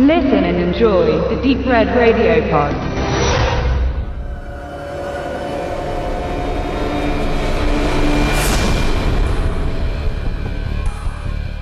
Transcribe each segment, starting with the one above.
Listen and enjoy the Deep Red Radio Pod.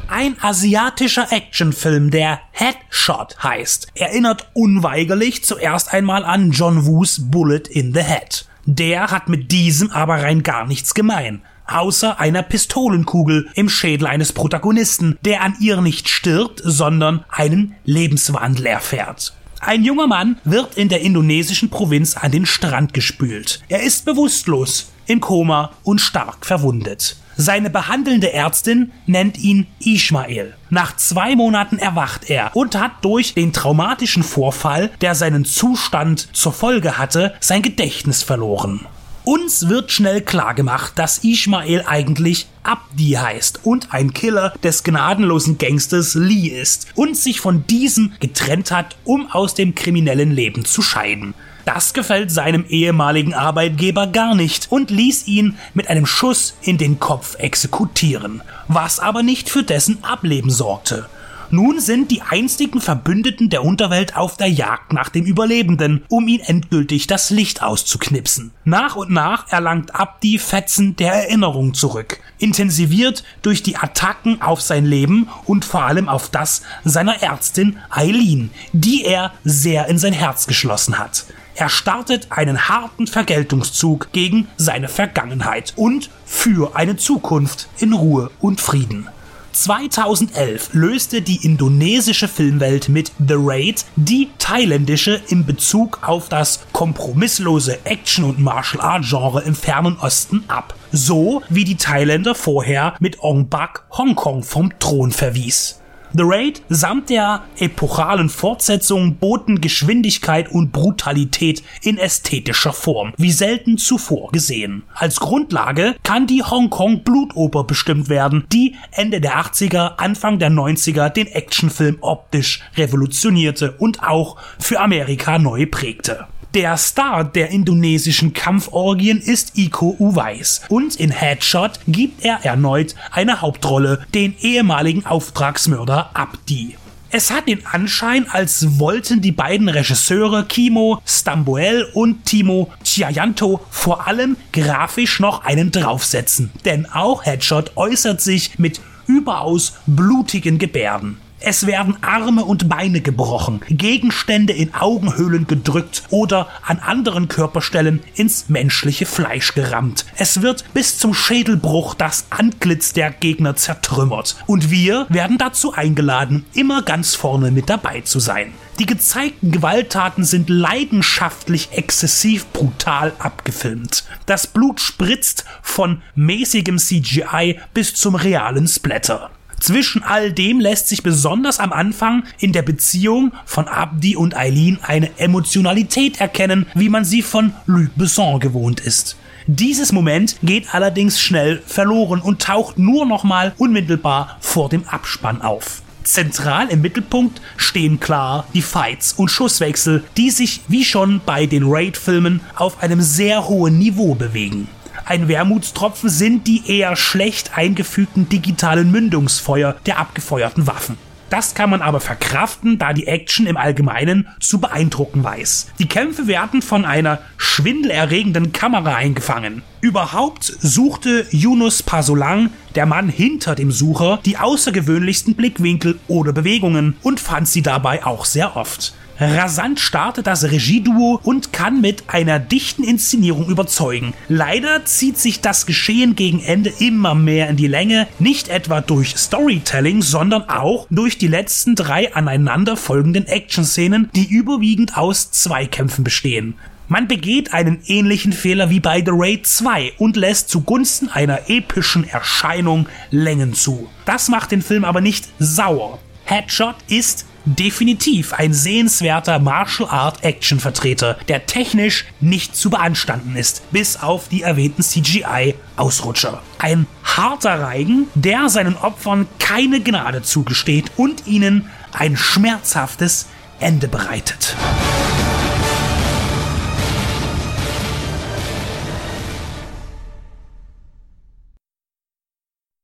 Ein asiatischer Actionfilm, der Headshot heißt, erinnert unweigerlich zuerst einmal an John Woos Bullet in the Head. Der hat mit diesem aber rein gar nichts gemein außer einer Pistolenkugel im Schädel eines Protagonisten, der an ihr nicht stirbt, sondern einen Lebenswandel erfährt. Ein junger Mann wird in der indonesischen Provinz an den Strand gespült. Er ist bewusstlos, im Koma und stark verwundet. Seine behandelnde Ärztin nennt ihn Ismail. Nach zwei Monaten erwacht er und hat durch den traumatischen Vorfall, der seinen Zustand zur Folge hatte, sein Gedächtnis verloren. Uns wird schnell klargemacht, dass Ismail eigentlich Abdi heißt und ein Killer des gnadenlosen Gangsters Lee ist und sich von diesem getrennt hat, um aus dem kriminellen Leben zu scheiden. Das gefällt seinem ehemaligen Arbeitgeber gar nicht und ließ ihn mit einem Schuss in den Kopf exekutieren, was aber nicht für dessen Ableben sorgte. Nun sind die einstigen Verbündeten der Unterwelt auf der Jagd nach dem Überlebenden, um ihn endgültig das Licht auszuknipsen. Nach und nach erlangt Abdi Fetzen der Erinnerung zurück, intensiviert durch die Attacken auf sein Leben und vor allem auf das seiner Ärztin Eileen, die er sehr in sein Herz geschlossen hat. Er startet einen harten Vergeltungszug gegen seine Vergangenheit und für eine Zukunft in Ruhe und Frieden. 2011 löste die indonesische Filmwelt mit The Raid die thailändische in Bezug auf das kompromisslose Action- und Martial-Art-Genre im fernen Osten ab. So wie die Thailänder vorher mit Ong Bak Hongkong vom Thron verwies. The Raid samt der epochalen Fortsetzung boten Geschwindigkeit und Brutalität in ästhetischer Form, wie selten zuvor gesehen. Als Grundlage kann die Hongkong Blutoper bestimmt werden, die Ende der 80er, Anfang der 90er den Actionfilm optisch revolutionierte und auch für Amerika neu prägte. Der Star der indonesischen Kampforgien ist Iko Uwais und in Headshot gibt er erneut eine Hauptrolle, den ehemaligen Auftragsmörder Abdi. Es hat den Anschein, als wollten die beiden Regisseure Kimo Stambuel und Timo Chiayanto vor allem grafisch noch einen draufsetzen, denn auch Headshot äußert sich mit überaus blutigen Gebärden. Es werden Arme und Beine gebrochen, Gegenstände in Augenhöhlen gedrückt oder an anderen Körperstellen ins menschliche Fleisch gerammt. Es wird bis zum Schädelbruch das Antlitz der Gegner zertrümmert. Und wir werden dazu eingeladen, immer ganz vorne mit dabei zu sein. Die gezeigten Gewalttaten sind leidenschaftlich exzessiv brutal abgefilmt. Das Blut spritzt von mäßigem CGI bis zum realen Splatter. Zwischen all dem lässt sich besonders am Anfang in der Beziehung von Abdi und Eileen eine Emotionalität erkennen, wie man sie von Luc Besson gewohnt ist. Dieses Moment geht allerdings schnell verloren und taucht nur nochmal unmittelbar vor dem Abspann auf. Zentral im Mittelpunkt stehen klar die Fights und Schusswechsel, die sich wie schon bei den Raid-Filmen auf einem sehr hohen Niveau bewegen. Ein Wermutstropfen sind die eher schlecht eingefügten digitalen Mündungsfeuer der abgefeuerten Waffen. Das kann man aber verkraften, da die Action im Allgemeinen zu beeindrucken weiß. Die Kämpfe werden von einer schwindelerregenden Kamera eingefangen. Überhaupt suchte Yunus Pasolang, der Mann hinter dem Sucher, die außergewöhnlichsten Blickwinkel oder Bewegungen und fand sie dabei auch sehr oft. Rasant startet das Regieduo und kann mit einer dichten Inszenierung überzeugen. Leider zieht sich das Geschehen gegen Ende immer mehr in die Länge, nicht etwa durch Storytelling, sondern auch durch die letzten drei aneinander folgenden Action-Szenen, die überwiegend aus Zweikämpfen bestehen. Man begeht einen ähnlichen Fehler wie bei The Raid 2 und lässt zugunsten einer epischen Erscheinung Längen zu. Das macht den Film aber nicht sauer. Headshot ist definitiv ein sehenswerter Martial Art Action Vertreter, der technisch nicht zu beanstanden ist, bis auf die erwähnten CGI Ausrutscher. Ein harter Reigen, der seinen Opfern keine Gnade zugesteht und ihnen ein schmerzhaftes Ende bereitet.